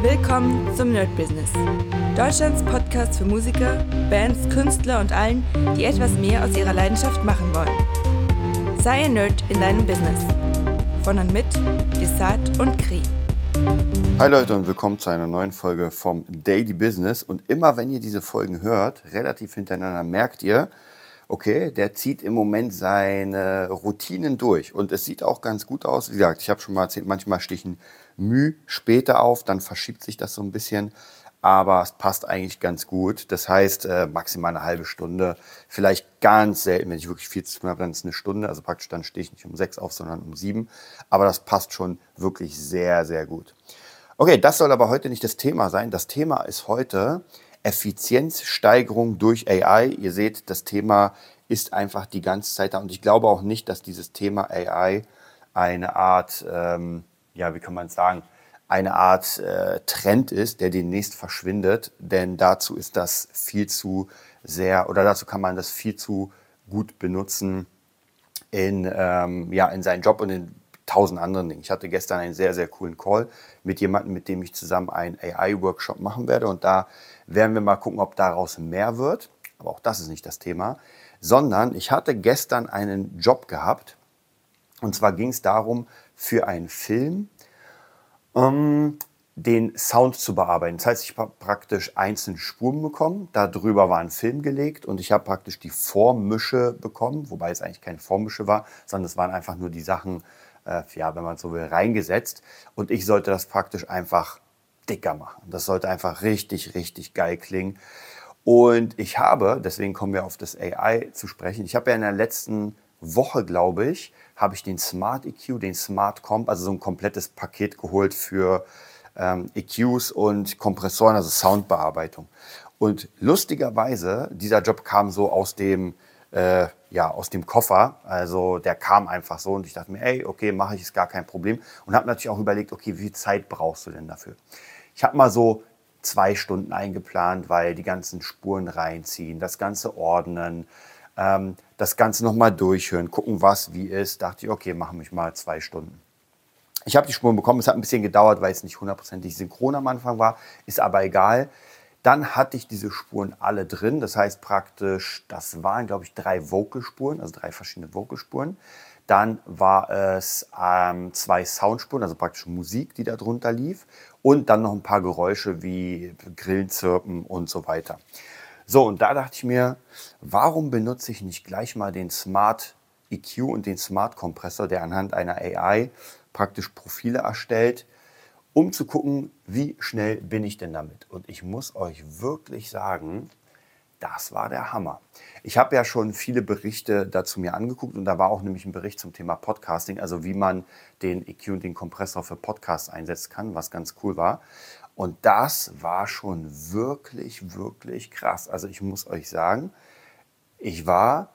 Willkommen zum Nerd Business. Deutschlands Podcast für Musiker, Bands, Künstler und allen, die etwas mehr aus ihrer Leidenschaft machen wollen. Sei ein Nerd in deinem Business. Von und mit Desart und Kri. Hi Leute und willkommen zu einer neuen Folge vom Daily Business. Und immer wenn ihr diese Folgen hört, relativ hintereinander, merkt ihr, okay, der zieht im Moment seine Routinen durch. Und es sieht auch ganz gut aus. Wie gesagt, ich habe schon mal erzählt, manchmal stichen Mühe später auf, dann verschiebt sich das so ein bisschen. Aber es passt eigentlich ganz gut. Das heißt, äh, maximal eine halbe Stunde. Vielleicht ganz selten, wenn ich wirklich viel zu tun habe, dann ist es eine Stunde. Also praktisch dann stehe ich nicht um sechs auf, sondern um sieben. Aber das passt schon wirklich sehr, sehr gut. Okay, das soll aber heute nicht das Thema sein. Das Thema ist heute Effizienzsteigerung durch AI. Ihr seht, das Thema ist einfach die ganze Zeit da. Und ich glaube auch nicht, dass dieses Thema AI eine Art, ähm, ja, wie kann man sagen, eine Art äh, Trend ist, der demnächst verschwindet. Denn dazu ist das viel zu sehr, oder dazu kann man das viel zu gut benutzen in, ähm, ja, in seinen Job und in tausend anderen Dingen. Ich hatte gestern einen sehr, sehr coolen Call mit jemandem, mit dem ich zusammen einen AI-Workshop machen werde. Und da werden wir mal gucken, ob daraus mehr wird. Aber auch das ist nicht das Thema. Sondern ich hatte gestern einen Job gehabt. Und zwar ging es darum, für einen Film ähm, den Sound zu bearbeiten. Das heißt, ich habe praktisch einzelne Spuren bekommen, darüber war ein Film gelegt und ich habe praktisch die Vormische bekommen, wobei es eigentlich keine Vormische war, sondern es waren einfach nur die Sachen, äh, ja, wenn man so will, reingesetzt und ich sollte das praktisch einfach dicker machen. Das sollte einfach richtig, richtig geil klingen. Und ich habe, deswegen kommen wir auf das AI zu sprechen, ich habe ja in der letzten Woche, glaube ich, habe ich den Smart EQ, den Smart Comp, also so ein komplettes Paket geholt für ähm, EQs und Kompressoren, also Soundbearbeitung. Und lustigerweise, dieser Job kam so aus dem, äh, ja, aus dem Koffer. Also der kam einfach so und ich dachte mir, ey, okay, mache ich, ist gar kein Problem. Und habe natürlich auch überlegt, okay, wie viel Zeit brauchst du denn dafür? Ich habe mal so zwei Stunden eingeplant, weil die ganzen Spuren reinziehen, das Ganze ordnen, ähm, das Ganze nochmal durchhören, gucken, was wie ist. Dachte ich, okay, machen wir mal zwei Stunden. Ich habe die Spuren bekommen, es hat ein bisschen gedauert, weil es nicht hundertprozentig synchron am Anfang war, ist aber egal. Dann hatte ich diese Spuren alle drin, das heißt praktisch, das waren, glaube ich, drei Vocalspuren, also drei verschiedene Vocalspuren. Dann war es ähm, zwei Soundspuren, also praktisch Musik, die da drunter lief. Und dann noch ein paar Geräusche wie Grillenzirpen und so weiter. So, und da dachte ich mir, warum benutze ich nicht gleich mal den Smart EQ und den Smart Kompressor, der anhand einer AI praktisch Profile erstellt, um zu gucken, wie schnell bin ich denn damit. Und ich muss euch wirklich sagen, das war der Hammer. Ich habe ja schon viele Berichte dazu mir angeguckt und da war auch nämlich ein Bericht zum Thema Podcasting, also wie man den EQ und den Kompressor für Podcasts einsetzen kann, was ganz cool war. Und das war schon wirklich, wirklich krass. Also ich muss euch sagen, ich war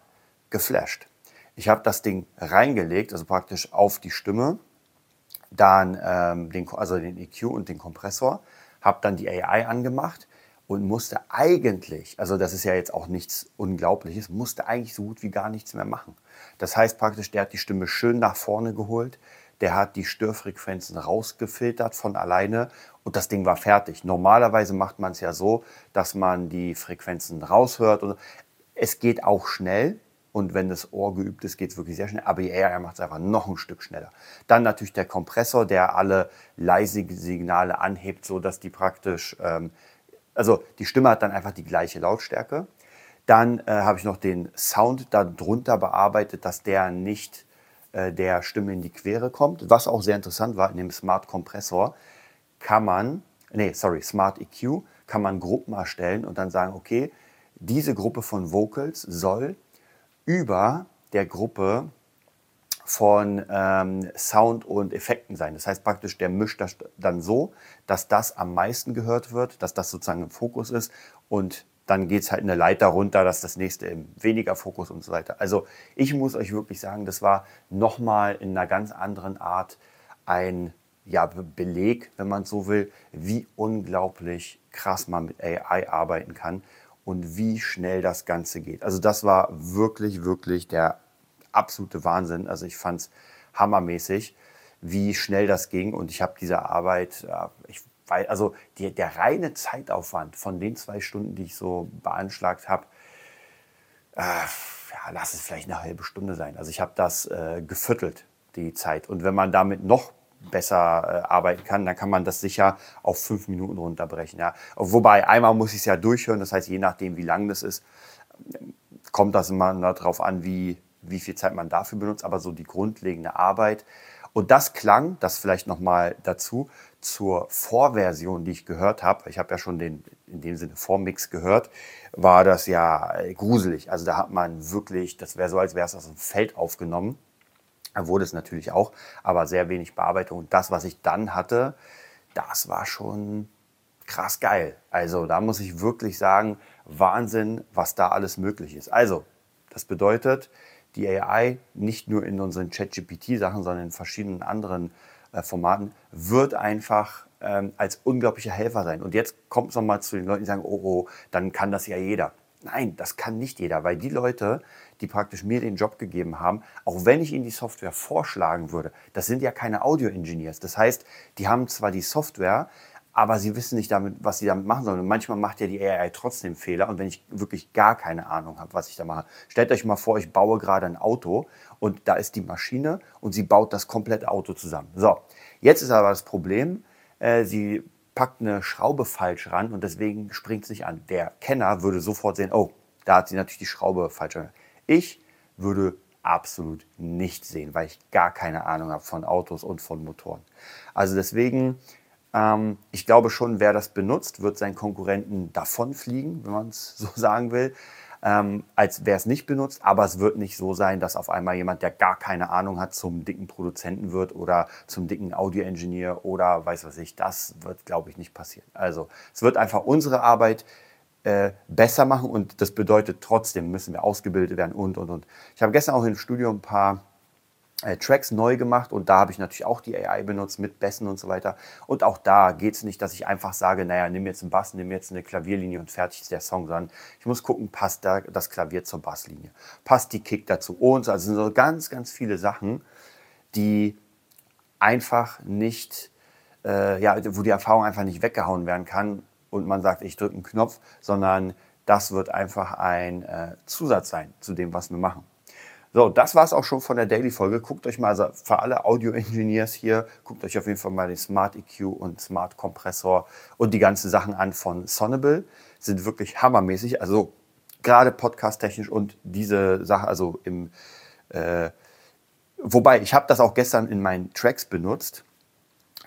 geflasht. Ich habe das Ding reingelegt, also praktisch auf die Stimme, dann ähm, den, also den EQ und den Kompressor, habe dann die AI angemacht und musste eigentlich, also das ist ja jetzt auch nichts Unglaubliches, musste eigentlich so gut wie gar nichts mehr machen. Das heißt praktisch, der hat die Stimme schön nach vorne geholt, der hat die Störfrequenzen rausgefiltert von alleine und das Ding war fertig. Normalerweise macht man es ja so, dass man die Frequenzen raushört. Und es geht auch schnell, und wenn das Ohr geübt ist, geht es wirklich sehr schnell. Aber er macht es einfach noch ein Stück schneller. Dann natürlich der Kompressor, der alle leise Signale anhebt, sodass die praktisch ähm, also die Stimme hat dann einfach die gleiche Lautstärke. Dann äh, habe ich noch den Sound darunter bearbeitet, dass der nicht äh, der Stimme in die Quere kommt. Was auch sehr interessant war, in dem Smart Kompressor kann man, nee, sorry, Smart EQ, kann man Gruppen erstellen und dann sagen, okay, diese Gruppe von Vocals soll über der Gruppe von ähm, Sound und Effekten sein. Das heißt praktisch, der mischt das dann so, dass das am meisten gehört wird, dass das sozusagen im Fokus ist und dann geht es halt eine Leiter runter, dass das nächste im weniger Fokus und so weiter. Also ich muss euch wirklich sagen, das war nochmal in einer ganz anderen Art ein ja, Beleg, wenn man so will, wie unglaublich krass man mit AI arbeiten kann und wie schnell das Ganze geht. Also das war wirklich, wirklich der absolute Wahnsinn. Also ich fand es hammermäßig, wie schnell das ging. Und ich habe diese Arbeit, ich also die, der reine Zeitaufwand von den zwei Stunden, die ich so beanschlagt habe, äh, ja, lass es vielleicht eine halbe Stunde sein. Also ich habe das äh, geviertelt, die Zeit. Und wenn man damit noch besser äh, arbeiten kann, dann kann man das sicher auf fünf Minuten runterbrechen. Ja. Wobei, einmal muss ich es ja durchhören, das heißt, je nachdem, wie lang das ist, kommt das immer darauf an, wie, wie viel Zeit man dafür benutzt, aber so die grundlegende Arbeit. Und das klang, das vielleicht nochmal dazu, zur Vorversion, die ich gehört habe. Ich habe ja schon den, in dem Sinne Vormix gehört, war das ja äh, gruselig. Also da hat man wirklich, das wäre so, als wäre es aus dem Feld aufgenommen. Wurde es natürlich auch, aber sehr wenig Bearbeitung. Und das, was ich dann hatte, das war schon krass geil. Also da muss ich wirklich sagen, Wahnsinn, was da alles möglich ist. Also, das bedeutet, die AI nicht nur in unseren ChatGPT-Sachen, sondern in verschiedenen anderen äh, Formaten wird einfach ähm, als unglaublicher Helfer sein. Und jetzt kommt es nochmal zu den Leuten, die sagen, oh, oh, dann kann das ja jeder. Nein, das kann nicht jeder, weil die Leute, die praktisch mir den Job gegeben haben, auch wenn ich ihnen die Software vorschlagen würde, das sind ja keine Audio-Engineers. Das heißt, die haben zwar die Software, aber sie wissen nicht damit, was sie damit machen sollen. Und manchmal macht ja die AI trotzdem Fehler. Und wenn ich wirklich gar keine Ahnung habe, was ich da mache, stellt euch mal vor, ich baue gerade ein Auto und da ist die Maschine und sie baut das komplette Auto zusammen. So, jetzt ist aber das Problem, äh, sie packt eine Schraube falsch ran und deswegen springt es nicht an. Der Kenner würde sofort sehen, oh, da hat sie natürlich die Schraube falsch ran. Ich würde absolut nicht sehen, weil ich gar keine Ahnung habe von Autos und von Motoren. Also deswegen ähm, ich glaube schon, wer das benutzt, wird seinen Konkurrenten davonfliegen, wenn man es so sagen will, ähm, als wer es nicht benutzt. Aber es wird nicht so sein, dass auf einmal jemand, der gar keine Ahnung hat, zum dicken Produzenten wird oder zum dicken Audio-Engineer oder weiß was ich. Das wird, glaube ich, nicht passieren. Also es wird einfach unsere Arbeit äh, besser machen und das bedeutet trotzdem müssen wir ausgebildet werden und und und. Ich habe gestern auch im Studio ein paar äh, Tracks neu gemacht und da habe ich natürlich auch die AI benutzt mit Bässen und so weiter. Und auch da geht es nicht, dass ich einfach sage, naja, nimm jetzt einen Bass, nimm jetzt eine Klavierlinie und fertig ist der Song, sondern ich muss gucken, passt da das Klavier zur Basslinie, passt die Kick dazu und so. Also sind so ganz, ganz viele Sachen, die einfach nicht, äh, ja, wo die Erfahrung einfach nicht weggehauen werden kann und man sagt, ich drücke einen Knopf, sondern das wird einfach ein äh, Zusatz sein zu dem, was wir machen. So, das war es auch schon von der Daily-Folge. Guckt euch mal, für alle Audio-Engineers hier, guckt euch auf jeden Fall mal den Smart EQ und Smart Kompressor und die ganzen Sachen an von Sonnable. Sind wirklich hammermäßig. Also gerade podcast-technisch und diese Sache, also im, äh, wobei, ich habe das auch gestern in meinen Tracks benutzt.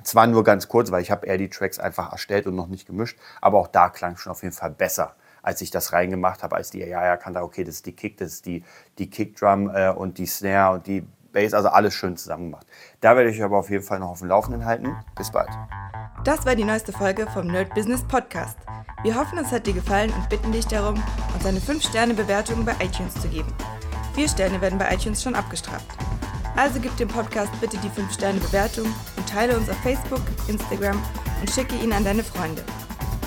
Zwar nur ganz kurz, weil ich habe eher die Tracks einfach erstellt und noch nicht gemischt, aber auch da klang schon auf jeden Fall besser als ich das reingemacht habe, als die AI erkannt hat, okay, das ist die Kick, das ist die, die Kickdrum äh, und die Snare und die Bass, also alles schön zusammen gemacht. Da werde ich aber auf jeden Fall noch auf dem Laufenden halten. Bis bald. Das war die neueste Folge vom Nerd Business Podcast. Wir hoffen, es hat dir gefallen und bitten dich darum, uns eine 5-Sterne-Bewertung bei iTunes zu geben. Vier Sterne werden bei iTunes schon abgestraft. Also gib dem Podcast bitte die 5-Sterne-Bewertung und teile uns auf Facebook, Instagram und schicke ihn an deine Freunde.